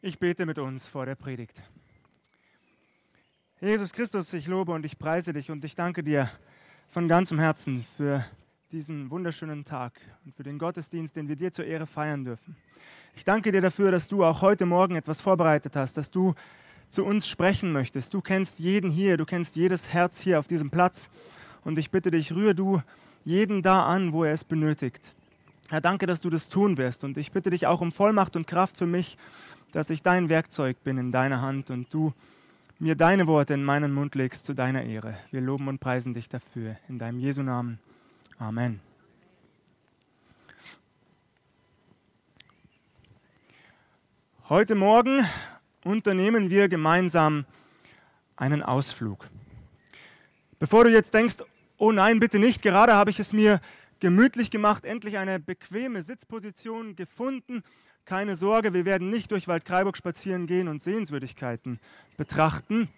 Ich bete mit uns vor der Predigt. Jesus Christus, ich lobe und ich preise dich und ich danke dir von ganzem Herzen für diesen wunderschönen Tag und für den Gottesdienst, den wir dir zur Ehre feiern dürfen. Ich danke dir dafür, dass du auch heute Morgen etwas vorbereitet hast, dass du zu uns sprechen möchtest. Du kennst jeden hier, du kennst jedes Herz hier auf diesem Platz und ich bitte dich, rühre du jeden da an, wo er es benötigt. Herr, danke, dass du das tun wirst und ich bitte dich auch um Vollmacht und Kraft für mich, dass ich dein Werkzeug bin in deiner Hand und du mir deine Worte in meinen Mund legst zu deiner Ehre. Wir loben und preisen dich dafür. In deinem Jesu Namen. Amen. Heute Morgen unternehmen wir gemeinsam einen Ausflug. Bevor du jetzt denkst, oh nein, bitte nicht, gerade habe ich es mir gemütlich gemacht, endlich eine bequeme Sitzposition gefunden keine Sorge, wir werden nicht durch Waldkraiburg spazieren gehen und Sehenswürdigkeiten betrachten.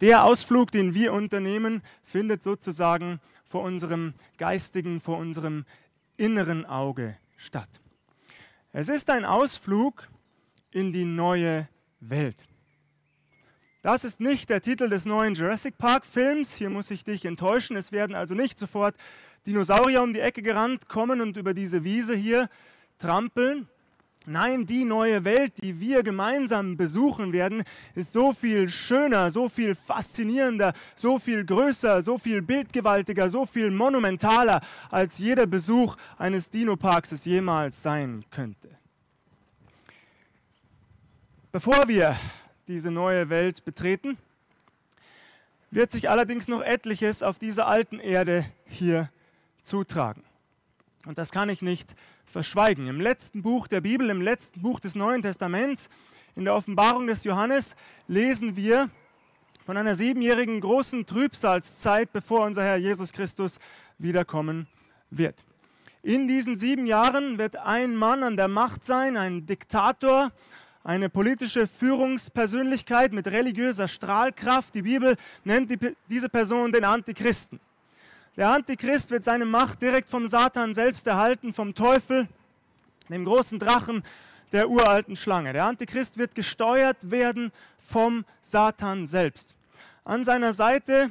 Der Ausflug, den wir unternehmen, findet sozusagen vor unserem geistigen, vor unserem inneren Auge statt. Es ist ein Ausflug in die neue Welt. Das ist nicht der Titel des neuen Jurassic Park Films. Hier muss ich dich enttäuschen. Es werden also nicht sofort Dinosaurier um die Ecke gerannt kommen und über diese Wiese hier trampeln. Nein, die neue Welt, die wir gemeinsam besuchen werden, ist so viel schöner, so viel faszinierender, so viel größer, so viel bildgewaltiger, so viel monumentaler, als jeder Besuch eines Dinoparks es jemals sein könnte. Bevor wir diese neue Welt betreten, wird sich allerdings noch etliches auf dieser alten Erde hier zutragen. Und das kann ich nicht verschweigen. Im letzten Buch der Bibel, im letzten Buch des Neuen Testaments, in der Offenbarung des Johannes, lesen wir von einer siebenjährigen großen Trübsalzeit, bevor unser Herr Jesus Christus wiederkommen wird. In diesen sieben Jahren wird ein Mann an der Macht sein, ein Diktator, eine politische Führungspersönlichkeit mit religiöser Strahlkraft. Die Bibel nennt die, diese Person den Antichristen. Der Antichrist wird seine Macht direkt vom Satan selbst erhalten, vom Teufel, dem großen Drachen der uralten Schlange. Der Antichrist wird gesteuert werden vom Satan selbst. An seiner Seite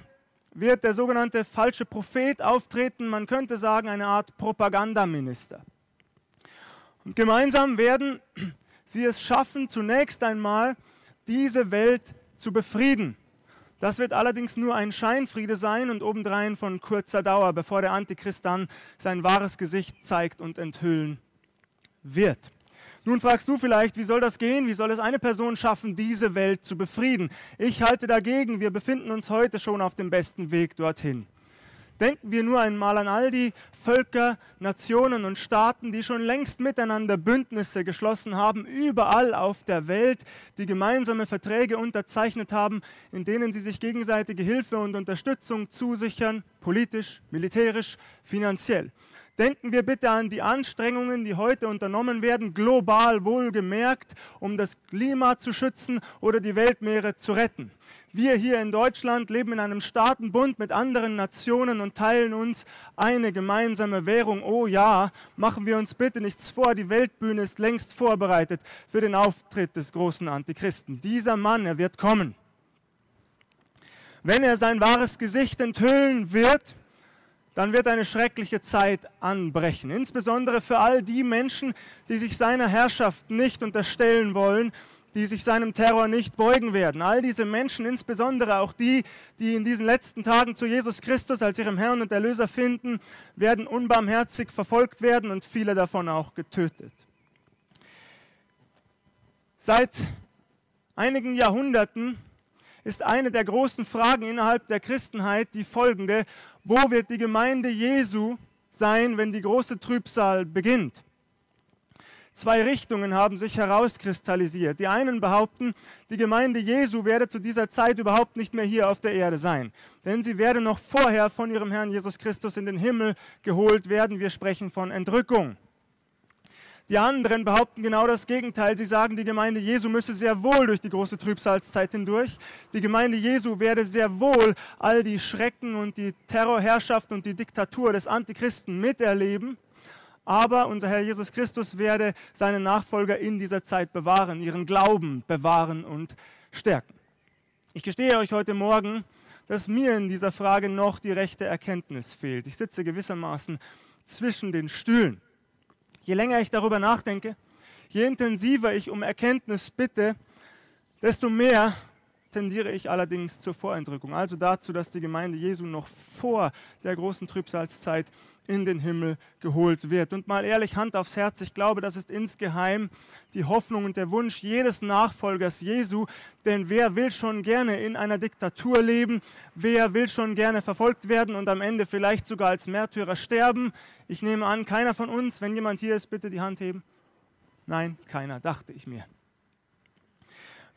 wird der sogenannte falsche Prophet auftreten, man könnte sagen eine Art Propagandaminister. Und gemeinsam werden sie es schaffen, zunächst einmal diese Welt zu befrieden. Das wird allerdings nur ein Scheinfriede sein und obendrein von kurzer Dauer, bevor der Antichrist dann sein wahres Gesicht zeigt und enthüllen wird. Nun fragst du vielleicht, wie soll das gehen? Wie soll es eine Person schaffen, diese Welt zu befrieden? Ich halte dagegen, wir befinden uns heute schon auf dem besten Weg dorthin. Denken wir nur einmal an all die Völker, Nationen und Staaten, die schon längst miteinander Bündnisse geschlossen haben, überall auf der Welt, die gemeinsame Verträge unterzeichnet haben, in denen sie sich gegenseitige Hilfe und Unterstützung zusichern, politisch, militärisch, finanziell. Denken wir bitte an die Anstrengungen, die heute unternommen werden, global wohlgemerkt, um das Klima zu schützen oder die Weltmeere zu retten. Wir hier in Deutschland leben in einem Staatenbund mit anderen Nationen und teilen uns eine gemeinsame Währung. Oh ja, machen wir uns bitte nichts vor, die Weltbühne ist längst vorbereitet für den Auftritt des großen Antichristen. Dieser Mann, er wird kommen. Wenn er sein wahres Gesicht enthüllen wird, dann wird eine schreckliche Zeit anbrechen. Insbesondere für all die Menschen, die sich seiner Herrschaft nicht unterstellen wollen, die sich seinem Terror nicht beugen werden. All diese Menschen, insbesondere auch die, die in diesen letzten Tagen zu Jesus Christus als ihrem Herrn und Erlöser finden, werden unbarmherzig verfolgt werden und viele davon auch getötet. Seit einigen Jahrhunderten ist eine der großen Fragen innerhalb der Christenheit die folgende, wo wird die Gemeinde Jesu sein, wenn die große Trübsal beginnt? Zwei Richtungen haben sich herauskristallisiert. Die einen behaupten, die Gemeinde Jesu werde zu dieser Zeit überhaupt nicht mehr hier auf der Erde sein, denn sie werde noch vorher von ihrem Herrn Jesus Christus in den Himmel geholt werden. Wir sprechen von Entrückung. Die anderen behaupten genau das Gegenteil. Sie sagen, die Gemeinde Jesu müsse sehr wohl durch die große Trübsalzeit hindurch. Die Gemeinde Jesu werde sehr wohl all die Schrecken und die Terrorherrschaft und die Diktatur des Antichristen miterleben aber unser Herr Jesus Christus werde seine Nachfolger in dieser Zeit bewahren, ihren Glauben bewahren und stärken. Ich gestehe euch heute Morgen, dass mir in dieser Frage noch die rechte Erkenntnis fehlt. Ich sitze gewissermaßen zwischen den Stühlen. Je länger ich darüber nachdenke, je intensiver ich um Erkenntnis bitte, desto mehr tendiere ich allerdings zur Voreindrückung, also dazu, dass die Gemeinde Jesu noch vor der großen Trübsalzeit in den Himmel geholt wird. Und mal ehrlich, Hand aufs Herz, ich glaube, das ist insgeheim die Hoffnung und der Wunsch jedes Nachfolgers Jesu, denn wer will schon gerne in einer Diktatur leben, wer will schon gerne verfolgt werden und am Ende vielleicht sogar als Märtyrer sterben? Ich nehme an, keiner von uns, wenn jemand hier ist, bitte die Hand heben. Nein, keiner, dachte ich mir.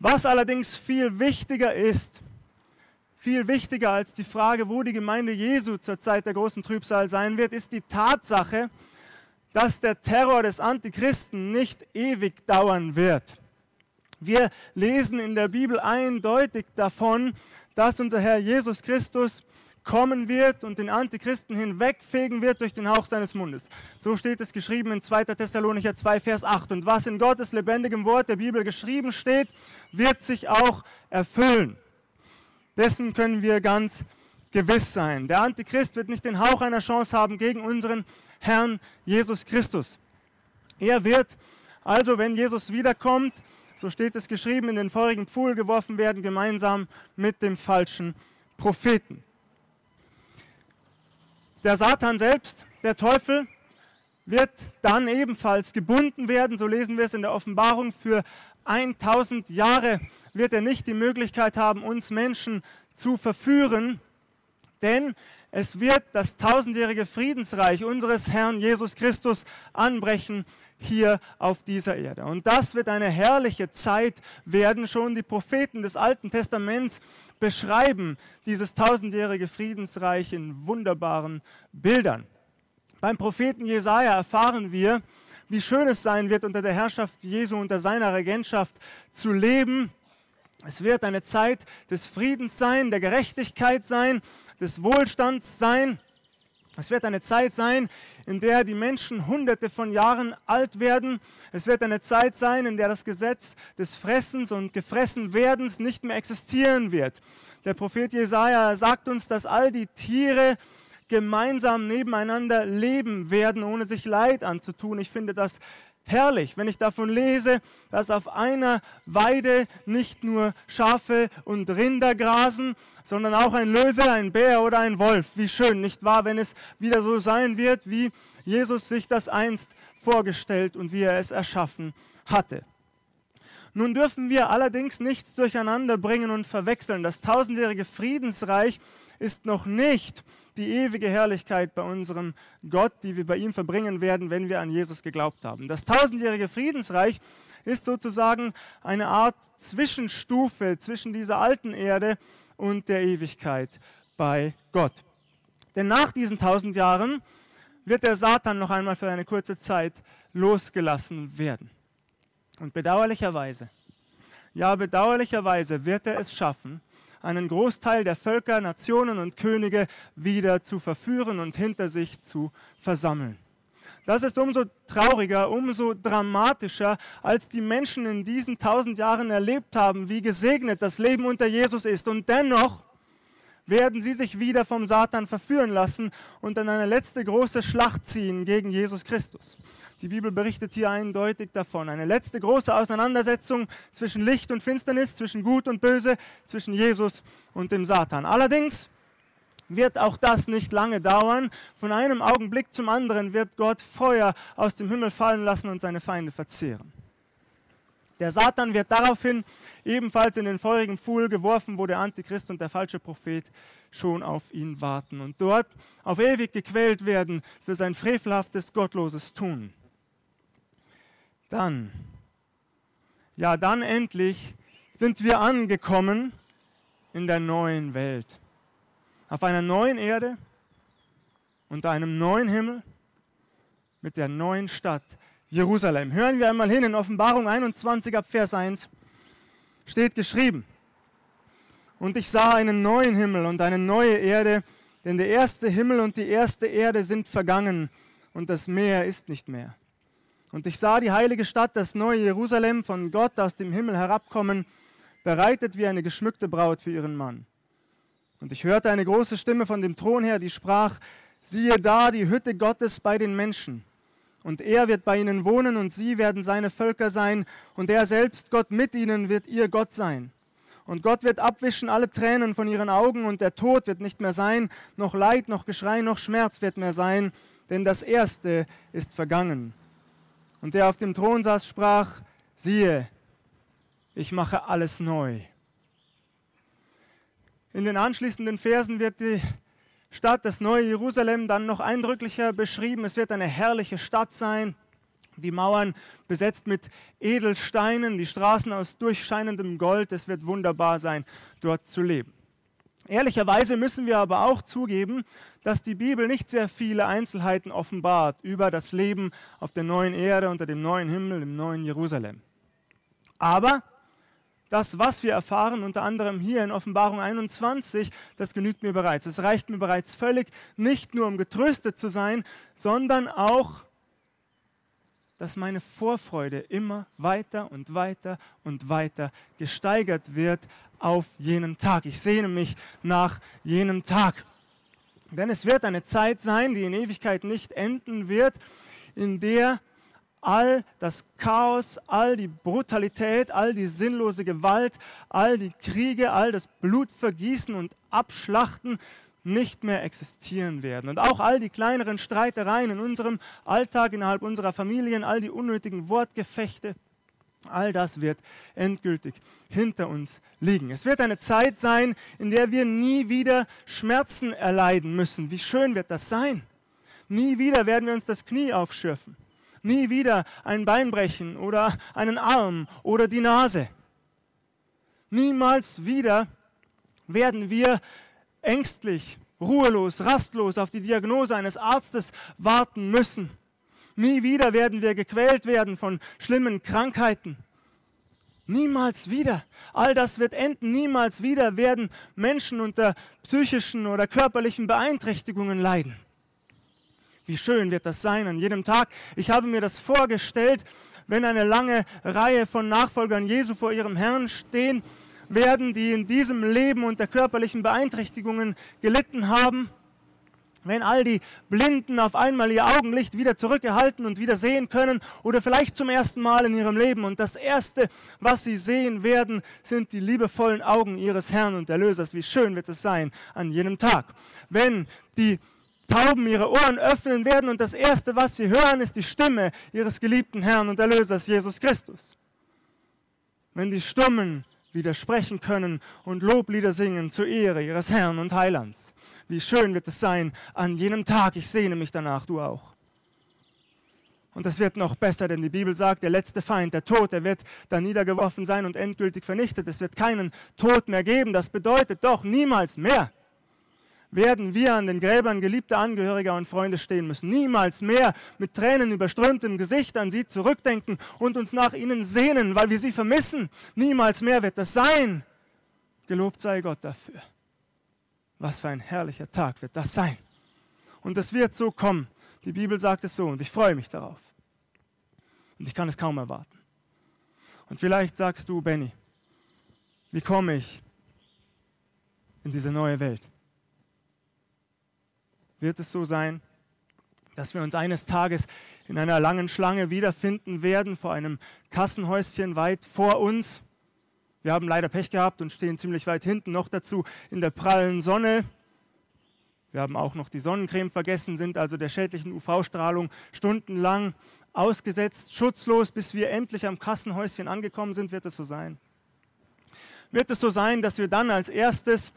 Was allerdings viel wichtiger ist, viel wichtiger als die Frage, wo die Gemeinde Jesu zur Zeit der großen Trübsal sein wird, ist die Tatsache, dass der Terror des Antichristen nicht ewig dauern wird. Wir lesen in der Bibel eindeutig davon, dass unser Herr Jesus Christus kommen wird und den Antichristen hinwegfegen wird durch den Hauch seines Mundes. So steht es geschrieben in 2. Thessalonicher 2, Vers 8. Und was in Gottes lebendigem Wort der Bibel geschrieben steht, wird sich auch erfüllen. Dessen können wir ganz gewiss sein. Der Antichrist wird nicht den Hauch einer Chance haben gegen unseren Herrn Jesus Christus. Er wird also, wenn Jesus wiederkommt, so steht es geschrieben, in den feurigen Pfuhl geworfen werden, gemeinsam mit dem falschen Propheten. Der Satan selbst, der Teufel, wird dann ebenfalls gebunden werden, so lesen wir es in der Offenbarung, für 1000 Jahre wird er nicht die Möglichkeit haben, uns Menschen zu verführen, denn es wird das tausendjährige Friedensreich unseres Herrn Jesus Christus anbrechen hier auf dieser Erde. Und das wird eine herrliche Zeit werden. Schon die Propheten des Alten Testaments beschreiben dieses tausendjährige Friedensreich in wunderbaren Bildern. Beim Propheten Jesaja erfahren wir, wie schön es sein wird, unter der Herrschaft Jesu, unter seiner Regentschaft zu leben. Es wird eine Zeit des Friedens sein, der Gerechtigkeit sein, des Wohlstands sein. Es wird eine Zeit sein, in der die Menschen hunderte von Jahren alt werden. Es wird eine Zeit sein, in der das Gesetz des Fressens und Gefressenwerdens nicht mehr existieren wird. Der Prophet Jesaja sagt uns, dass all die Tiere gemeinsam nebeneinander leben werden, ohne sich Leid anzutun. Ich finde das herrlich, wenn ich davon lese, dass auf einer Weide nicht nur Schafe und Rinder grasen, sondern auch ein Löwe, ein Bär oder ein Wolf. Wie schön, nicht wahr, wenn es wieder so sein wird, wie Jesus sich das einst vorgestellt und wie er es erschaffen hatte. Nun dürfen wir allerdings nichts durcheinander bringen und verwechseln. Das tausendjährige Friedensreich ist noch nicht die ewige Herrlichkeit bei unserem Gott, die wir bei ihm verbringen werden, wenn wir an Jesus geglaubt haben. Das tausendjährige Friedensreich ist sozusagen eine Art Zwischenstufe zwischen dieser alten Erde und der Ewigkeit bei Gott. Denn nach diesen tausend Jahren wird der Satan noch einmal für eine kurze Zeit losgelassen werden. Und bedauerlicherweise, ja bedauerlicherweise wird er es schaffen, einen Großteil der Völker, Nationen und Könige wieder zu verführen und hinter sich zu versammeln. Das ist umso trauriger, umso dramatischer, als die Menschen in diesen tausend Jahren erlebt haben, wie gesegnet das Leben unter Jesus ist. Und dennoch werden sie sich wieder vom Satan verführen lassen und in eine letzte große Schlacht ziehen gegen Jesus Christus. Die Bibel berichtet hier eindeutig davon. Eine letzte große Auseinandersetzung zwischen Licht und Finsternis, zwischen Gut und Böse, zwischen Jesus und dem Satan. Allerdings wird auch das nicht lange dauern. Von einem Augenblick zum anderen wird Gott Feuer aus dem Himmel fallen lassen und seine Feinde verzehren. Der Satan wird daraufhin ebenfalls in den feurigen Pfuhl geworfen, wo der Antichrist und der falsche Prophet schon auf ihn warten und dort auf ewig gequält werden für sein frevelhaftes, gottloses Tun. Dann, ja, dann endlich sind wir angekommen in der neuen Welt. Auf einer neuen Erde, unter einem neuen Himmel, mit der neuen Stadt, Jerusalem. Hören wir einmal hin in Offenbarung 21 ab Vers 1 steht geschrieben. Und ich sah einen neuen Himmel und eine neue Erde, denn der erste Himmel und die erste Erde sind vergangen und das Meer ist nicht mehr. Und ich sah die heilige Stadt, das neue Jerusalem, von Gott aus dem Himmel herabkommen, bereitet wie eine geschmückte Braut für ihren Mann. Und ich hörte eine große Stimme von dem Thron her, die sprach, siehe da die Hütte Gottes bei den Menschen. Und er wird bei ihnen wohnen und sie werden seine Völker sein und er selbst, Gott mit ihnen, wird ihr Gott sein. Und Gott wird abwischen alle Tränen von ihren Augen und der Tod wird nicht mehr sein, noch Leid, noch Geschrei, noch Schmerz wird mehr sein, denn das Erste ist vergangen. Und der auf dem Thron saß, sprach, siehe, ich mache alles neu. In den anschließenden Versen wird die Stadt, das neue Jerusalem, dann noch eindrücklicher beschrieben. Es wird eine herrliche Stadt sein, die Mauern besetzt mit Edelsteinen, die Straßen aus durchscheinendem Gold. Es wird wunderbar sein, dort zu leben. Ehrlicherweise müssen wir aber auch zugeben, dass die Bibel nicht sehr viele Einzelheiten offenbart über das Leben auf der neuen Erde, unter dem neuen Himmel, im neuen Jerusalem. Aber das, was wir erfahren, unter anderem hier in Offenbarung 21, das genügt mir bereits. Es reicht mir bereits völlig, nicht nur um getröstet zu sein, sondern auch dass meine Vorfreude immer weiter und weiter und weiter gesteigert wird auf jenen Tag. Ich sehne mich nach jenem Tag. Denn es wird eine Zeit sein, die in Ewigkeit nicht enden wird, in der all das Chaos, all die Brutalität, all die sinnlose Gewalt, all die Kriege, all das Blutvergießen und Abschlachten nicht mehr existieren werden. Und auch all die kleineren Streitereien in unserem Alltag, innerhalb unserer Familien, all die unnötigen Wortgefechte, all das wird endgültig hinter uns liegen. Es wird eine Zeit sein, in der wir nie wieder Schmerzen erleiden müssen. Wie schön wird das sein? Nie wieder werden wir uns das Knie aufschürfen. Nie wieder ein Bein brechen oder einen Arm oder die Nase. Niemals wieder werden wir ängstlich, ruhelos, rastlos auf die Diagnose eines Arztes warten müssen. Nie wieder werden wir gequält werden von schlimmen Krankheiten. Niemals wieder. All das wird enden. Niemals wieder werden Menschen unter psychischen oder körperlichen Beeinträchtigungen leiden. Wie schön wird das sein an jedem Tag. Ich habe mir das vorgestellt, wenn eine lange Reihe von Nachfolgern Jesu vor ihrem Herrn stehen werden, die in diesem Leben unter körperlichen Beeinträchtigungen gelitten haben, wenn all die Blinden auf einmal ihr Augenlicht wieder zurückerhalten und wieder sehen können oder vielleicht zum ersten Mal in ihrem Leben und das Erste, was sie sehen werden, sind die liebevollen Augen ihres Herrn und Erlösers. Wie schön wird es sein an jenem Tag. Wenn die Tauben ihre Ohren öffnen werden und das Erste, was sie hören, ist die Stimme ihres geliebten Herrn und Erlösers Jesus Christus. Wenn die Stummen widersprechen können und Loblieder singen zur Ehre ihres Herrn und Heilands. Wie schön wird es sein an jenem Tag. Ich sehne mich danach, du auch. Und es wird noch besser, denn die Bibel sagt, der letzte Feind, der Tod, der wird dann niedergeworfen sein und endgültig vernichtet. Es wird keinen Tod mehr geben. Das bedeutet doch niemals mehr werden wir an den Gräbern geliebter Angehöriger und Freunde stehen müssen. Niemals mehr mit Tränen überströmtem Gesicht an sie zurückdenken und uns nach ihnen sehnen, weil wir sie vermissen. Niemals mehr wird das sein. Gelobt sei Gott dafür. Was für ein herrlicher Tag wird das sein. Und es wird so kommen. Die Bibel sagt es so und ich freue mich darauf. Und ich kann es kaum erwarten. Und vielleicht sagst du, Benny, wie komme ich in diese neue Welt? Wird es so sein, dass wir uns eines Tages in einer langen Schlange wiederfinden werden vor einem Kassenhäuschen weit vor uns. Wir haben leider Pech gehabt und stehen ziemlich weit hinten noch dazu in der prallen Sonne. Wir haben auch noch die Sonnencreme vergessen, sind also der schädlichen UV-Strahlung stundenlang ausgesetzt, schutzlos, bis wir endlich am Kassenhäuschen angekommen sind, wird es so sein. Wird es so sein, dass wir dann als erstes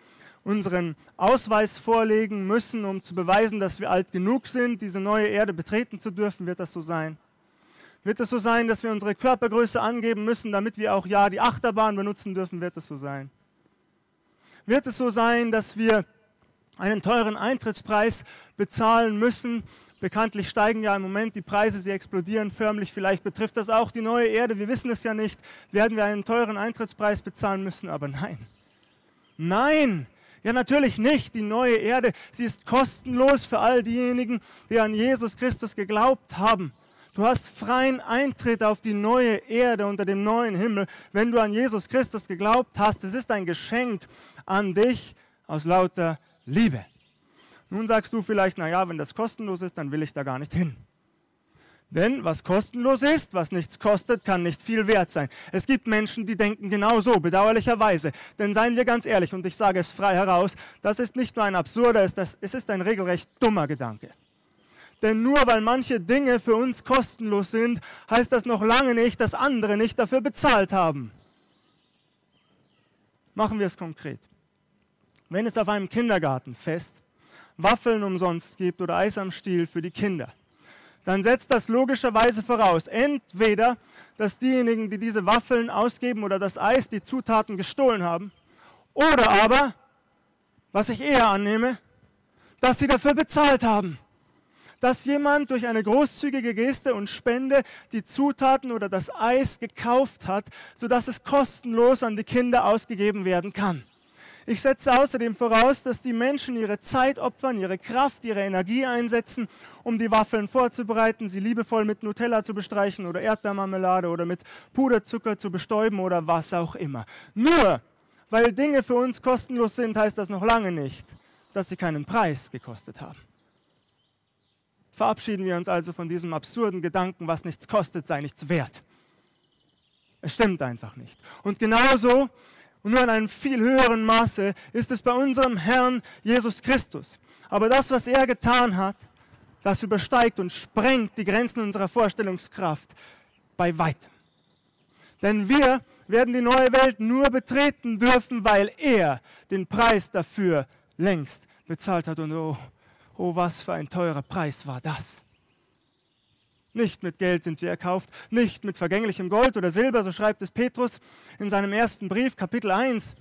unseren Ausweis vorlegen müssen, um zu beweisen, dass wir alt genug sind, diese neue Erde betreten zu dürfen, wird das so sein. Wird es so sein, dass wir unsere Körpergröße angeben müssen, damit wir auch ja die Achterbahn benutzen dürfen, wird es so sein. Wird es so sein, dass wir einen teuren Eintrittspreis bezahlen müssen. Bekanntlich steigen ja im Moment die Preise, sie explodieren förmlich. Vielleicht betrifft das auch die neue Erde, wir wissen es ja nicht. Werden wir einen teuren Eintrittspreis bezahlen müssen? Aber nein. Nein, Ja, natürlich nicht. Die neue Erde, sie ist kostenlos für all diejenigen, die an Jesus Christus geglaubt haben. Du hast freien Eintritt auf die neue Erde unter dem neuen Himmel, wenn du an Jesus Christus geglaubt hast. Es ist ein Geschenk an dich aus lauter Liebe. Nun sagst du vielleicht, naja, wenn das kostenlos ist, dann will ich da gar nicht hin. Denn was kostenlos ist, was nichts kostet, kann nicht viel wert sein. Es gibt Menschen, die denken genau so, bedauerlicherweise. Denn seien wir ganz ehrlich, und ich sage es frei heraus, das ist nicht nur ein absurder, es ist ein regelrecht dummer Gedanke. Denn nur weil manche Dinge für uns kostenlos sind, heißt das noch lange nicht, dass andere nicht dafür bezahlt haben. Machen wir es konkret. Wenn es auf einem Kindergartenfest Waffeln umsonst gibt oder Eis am Stiel für die Kinder, dann setzt das logischerweise voraus, entweder, dass diejenigen, die diese Waffeln ausgeben oder das Eis, die Zutaten gestohlen haben, oder aber, was ich eher annehme, dass sie dafür bezahlt haben. Dass jemand durch eine großzügige Geste und Spende die Zutaten oder das Eis gekauft hat, sodass es kostenlos an die Kinder ausgegeben werden kann. Ich setze außerdem voraus, dass die Menschen ihre Zeit opfern, ihre Kraft, ihre Energie einsetzen, um die Waffeln vorzubereiten, sie liebevoll mit Nutella zu bestreichen oder Erdbeermarmelade oder mit Puderzucker zu bestäuben oder was auch immer. Nur weil Dinge für uns kostenlos sind, heißt das noch lange nicht, dass sie keinen Preis gekostet haben. Verabschieden wir uns also von diesem absurden Gedanken, was nichts kostet, sei nichts wert. Es stimmt einfach nicht. Und genauso und nur in einem viel höheren Maße ist es bei unserem Herrn Jesus Christus. Aber das, was er getan hat, das übersteigt und sprengt die Grenzen unserer Vorstellungskraft bei weitem. Denn wir werden die neue Welt nur betreten dürfen, weil er den Preis dafür längst bezahlt hat. Und oh, oh, was für ein teurer Preis war das. Nicht mit Geld sind wir erkauft, nicht mit vergänglichem Gold oder Silber, so schreibt es Petrus in seinem ersten Brief, Kapitel 1.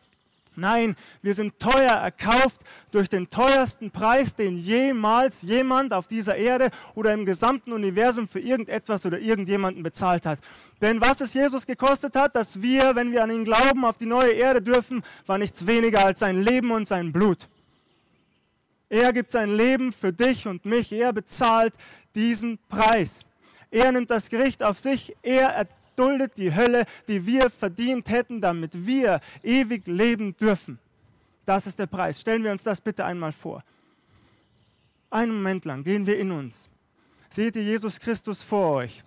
Nein, wir sind teuer erkauft durch den teuersten Preis, den jemals jemand auf dieser Erde oder im gesamten Universum für irgendetwas oder irgendjemanden bezahlt hat. Denn was es Jesus gekostet hat, dass wir, wenn wir an ihn glauben, auf die neue Erde dürfen, war nichts weniger als sein Leben und sein Blut. Er gibt sein Leben für dich und mich. Er bezahlt diesen Preis. Er nimmt das Gericht auf sich, er erduldet die Hölle, die wir verdient hätten, damit wir ewig leben dürfen. Das ist der Preis. Stellen wir uns das bitte einmal vor. Einen Moment lang gehen wir in uns. Seht ihr Jesus Christus vor euch?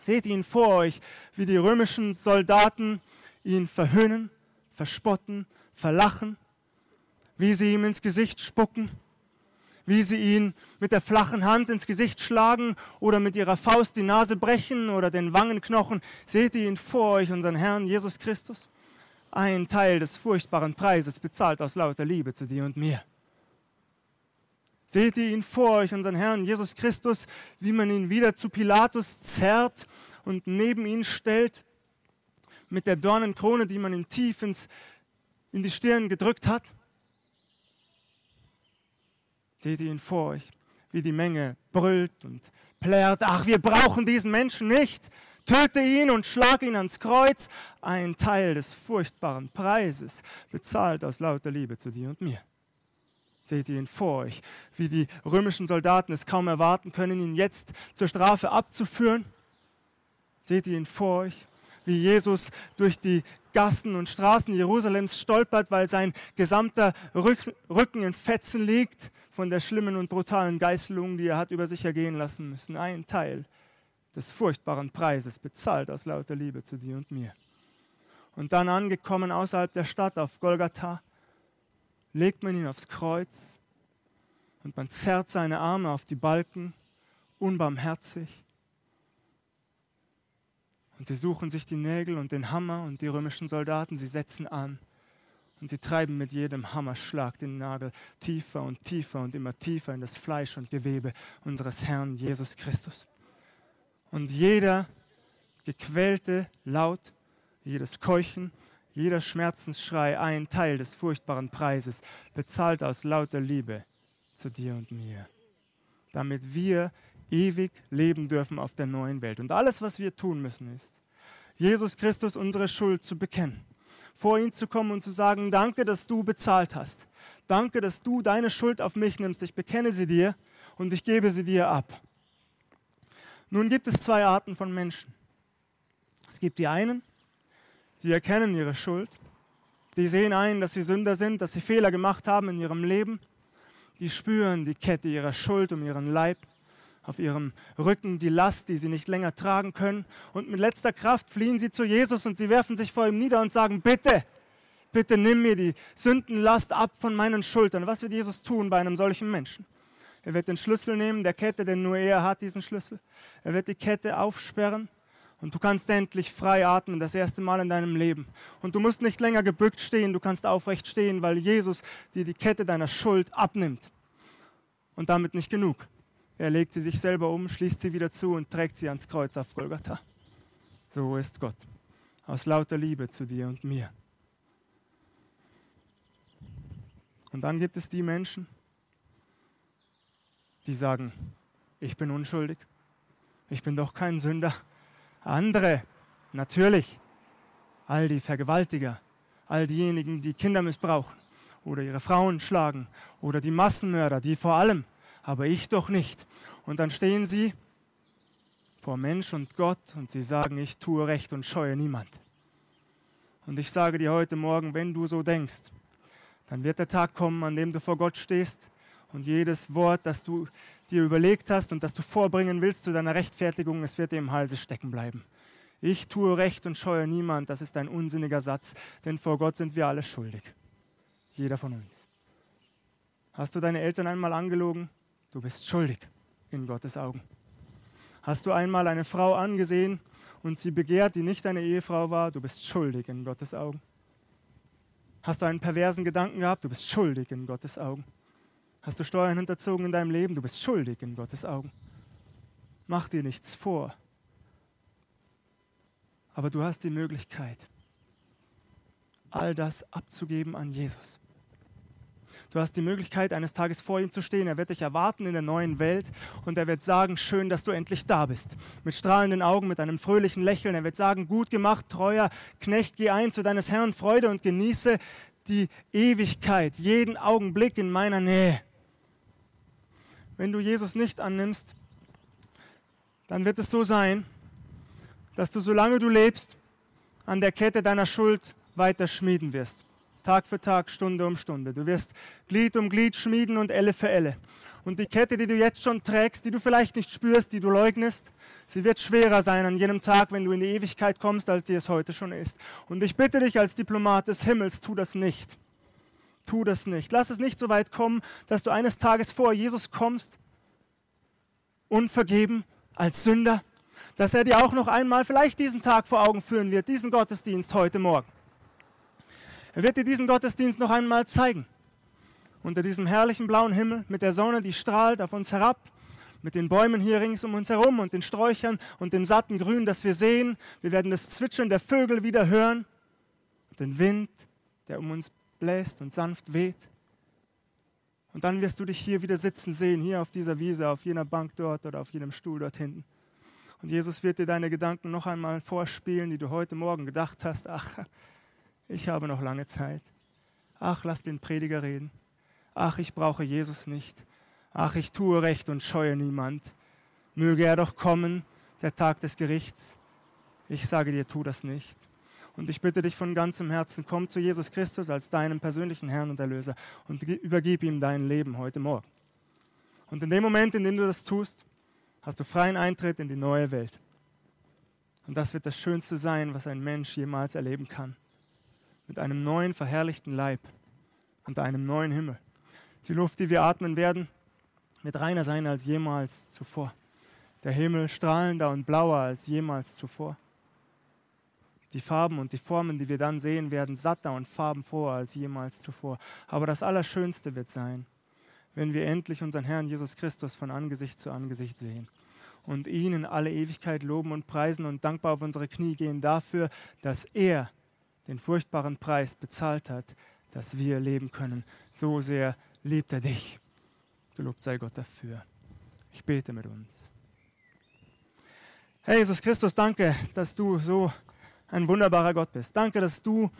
Seht ihn vor euch, wie die römischen Soldaten ihn verhöhnen, verspotten, verlachen, wie sie ihm ins Gesicht spucken? Wie sie ihn mit der flachen Hand ins Gesicht schlagen oder mit ihrer Faust die Nase brechen oder den Wangenknochen. Seht ihr ihn vor euch, unseren Herrn Jesus Christus? Ein Teil des furchtbaren Preises bezahlt aus lauter Liebe zu dir und mir. Seht ihr ihn vor euch, unseren Herrn Jesus Christus, wie man ihn wieder zu Pilatus zerrt und neben ihn stellt, mit der Dornenkrone, die man ihm tief ins, in die Stirn gedrückt hat? Seht ihr ihn vor euch, wie die Menge brüllt und plärt, ach, wir brauchen diesen Menschen nicht. Töte ihn und schlag ihn ans Kreuz. Ein Teil des furchtbaren Preises, bezahlt aus lauter Liebe zu dir und mir. Seht ihr ihn vor euch, wie die römischen Soldaten es kaum erwarten können, ihn jetzt zur Strafe abzuführen? Seht ihr ihn vor euch, wie Jesus durch die Gassen und Straßen Jerusalems stolpert, weil sein gesamter Rücken in Fetzen liegt von der schlimmen und brutalen Geißelung, die er hat über sich ergehen lassen müssen. Ein Teil des furchtbaren Preises, bezahlt aus lauter Liebe zu dir und mir. Und dann angekommen außerhalb der Stadt auf Golgatha, legt man ihn aufs Kreuz und man zerrt seine Arme auf die Balken, unbarmherzig und sie suchen sich die Nägel und den Hammer und die römischen Soldaten, sie setzen an. Und sie treiben mit jedem Hammerschlag den Nagel tiefer und tiefer und immer tiefer in das Fleisch und Gewebe unseres Herrn Jesus Christus. Und jeder gequälte Laut, jedes Keuchen, jeder Schmerzensschrei, ein Teil des furchtbaren Preises, bezahlt aus lauter Liebe zu dir und mir, damit wir ewig leben dürfen auf der neuen Welt. Und alles, was wir tun müssen, ist, Jesus Christus unsere Schuld zu bekennen, vor ihn zu kommen und zu sagen, danke, dass du bezahlt hast. Danke, dass du deine Schuld auf mich nimmst. Ich bekenne sie dir und ich gebe sie dir ab. Nun gibt es zwei Arten von Menschen. Es gibt die einen, die erkennen ihre Schuld, die sehen ein, dass sie Sünder sind, dass sie Fehler gemacht haben in ihrem Leben, die spüren die Kette ihrer Schuld um ihren Leib, auf ihrem Rücken die Last, die sie nicht länger tragen können, und mit letzter Kraft fliehen sie zu Jesus und sie werfen sich vor ihm nieder und sagen, bitte, bitte nimm mir die Sündenlast ab von meinen Schultern. Was wird Jesus tun bei einem solchen Menschen? Er wird den Schlüssel nehmen der Kette, denn nur er hat diesen Schlüssel. Er wird die Kette aufsperren und du kannst endlich frei atmen, das erste Mal in deinem Leben. Und du musst nicht länger gebückt stehen, du kannst aufrecht stehen, weil Jesus dir die Kette deiner Schuld abnimmt. Und damit nicht genug. Er legt sie sich selber um, schließt sie wieder zu und trägt sie ans Kreuz auf Golgatha. So ist Gott. Aus lauter Liebe zu dir und mir. Und dann gibt es die Menschen, die sagen, ich bin unschuldig, ich bin doch kein Sünder. Andere, natürlich, all die Vergewaltiger, all diejenigen, die Kinder missbrauchen oder ihre Frauen schlagen oder die Massenmörder, die vor allem, aber ich doch nicht. Und dann stehen sie vor Mensch und Gott und sie sagen, ich tue Recht und scheue niemand. Und ich sage dir heute Morgen, wenn du so denkst, dann wird der Tag kommen, an dem du vor Gott stehst und jedes Wort, das du dir überlegt hast und das du vorbringen willst zu deiner Rechtfertigung, es wird dir im Halse stecken bleiben. Ich tue Recht und scheue niemand, das ist ein unsinniger Satz, denn vor Gott sind wir alle schuldig. Jeder von uns. Hast du deine Eltern einmal angelogen? Du bist schuldig in Gottes Augen. Hast du einmal eine Frau angesehen und sie begehrt, die nicht deine Ehefrau war? Du bist schuldig in Gottes Augen. Hast du einen perversen Gedanken gehabt? Du bist schuldig in Gottes Augen. Hast du Steuern hinterzogen in deinem Leben? Du bist schuldig in Gottes Augen. Mach dir nichts vor. Aber du hast die Möglichkeit, all das abzugeben an Jesus. Du hast die Möglichkeit, eines Tages vor ihm zu stehen. Er wird dich erwarten in der neuen Welt und er wird sagen, schön, dass du endlich da bist. Mit strahlenden Augen, mit einem fröhlichen Lächeln. Er wird sagen, gut gemacht, treuer Knecht, geh ein zu deines Herrn Freude und genieße die Ewigkeit, jeden Augenblick in meiner Nähe. Wenn du Jesus nicht annimmst, dann wird es so sein, dass du, solange du lebst, an der Kette deiner Schuld weiter schmieden wirst. Tag für Tag, Stunde um Stunde. Du wirst Glied um Glied schmieden und Elle für Elle. Und die Kette, die du jetzt schon trägst, die du vielleicht nicht spürst, die du leugnest, sie wird schwerer sein an jenem Tag, wenn du in die Ewigkeit kommst, als sie es heute schon ist. Und ich bitte dich als Diplomat des Himmels, tu das nicht. Tu das nicht. Lass es nicht so weit kommen, dass du eines Tages vor Jesus kommst, unvergeben, als Sünder, dass er dir auch noch einmal vielleicht diesen Tag vor Augen führen wird, diesen Gottesdienst heute Morgen. Er wird dir diesen Gottesdienst noch einmal zeigen. Unter diesem herrlichen blauen Himmel mit der Sonne, die strahlt auf uns herab, mit den Bäumen hier rings um uns herum und den Sträuchern und dem satten Grün, das wir sehen. Wir werden das Zwitschern der Vögel wieder hören, den Wind, der um uns bläst und sanft weht. Und dann wirst du dich hier wieder sitzen sehen, hier auf dieser Wiese, auf jener Bank dort oder auf jenem Stuhl dort hinten. Und Jesus wird dir deine Gedanken noch einmal vorspielen, die du heute Morgen gedacht hast. Ach, ich habe noch lange Zeit. Ach, lass den Prediger reden. Ach, ich brauche Jesus nicht. Ach, ich tue recht und scheue niemand. Möge er doch kommen, der Tag des Gerichts. Ich sage dir, tu das nicht. Und ich bitte dich von ganzem Herzen, komm zu Jesus Christus als deinem persönlichen Herrn und Erlöser und übergib ihm dein Leben heute Morgen. Und in dem Moment, in dem du das tust, hast du freien Eintritt in die neue Welt. Und das wird das Schönste sein, was ein Mensch jemals erleben kann mit einem neuen verherrlichten Leib und einem neuen Himmel. Die Luft, die wir atmen werden, wird reiner sein als jemals zuvor. Der Himmel strahlender und blauer als jemals zuvor. Die Farben und die Formen, die wir dann sehen, werden satter und farbenfroher als jemals zuvor. Aber das Allerschönste wird sein, wenn wir endlich unseren Herrn Jesus Christus von Angesicht zu Angesicht sehen und ihn in alle Ewigkeit loben und preisen und dankbar auf unsere Knie gehen dafür, dass er den furchtbaren Preis bezahlt hat, dass wir leben können. So sehr liebt er dich. Gelobt sei Gott dafür. Ich bete mit uns. Herr Jesus Christus, danke, dass du so ein wunderbarer Gott bist. Danke, dass du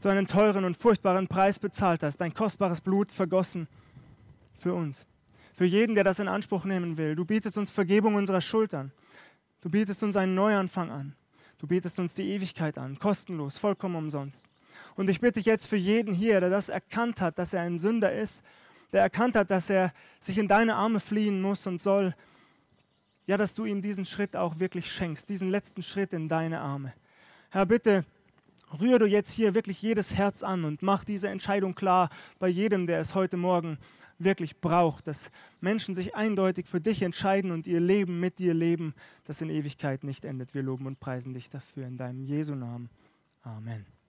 so einen teuren und furchtbaren Preis bezahlt hast, dein kostbares Blut vergossen für uns. Für jeden, der das in Anspruch nehmen will. Du bietest uns Vergebung unserer Schuld an. Du bietest uns einen Neuanfang an. Du bietest uns die Ewigkeit an, kostenlos, vollkommen umsonst. Und ich bitte dich jetzt für jeden hier, der das erkannt hat, dass er ein Sünder ist, der erkannt hat, dass er sich in deine Arme fliehen muss und soll, ja, dass du ihm diesen Schritt auch wirklich schenkst, diesen letzten Schritt in deine Arme. Herr, bitte rühr du jetzt hier wirklich jedes Herz an und mach diese Entscheidung klar bei jedem, der es heute Morgen wirklich braucht, dass Menschen sich eindeutig für dich entscheiden und ihr Leben mit dir leben, das in Ewigkeit nicht endet. Wir loben und preisen dich dafür in deinem Jesu Namen. Amen.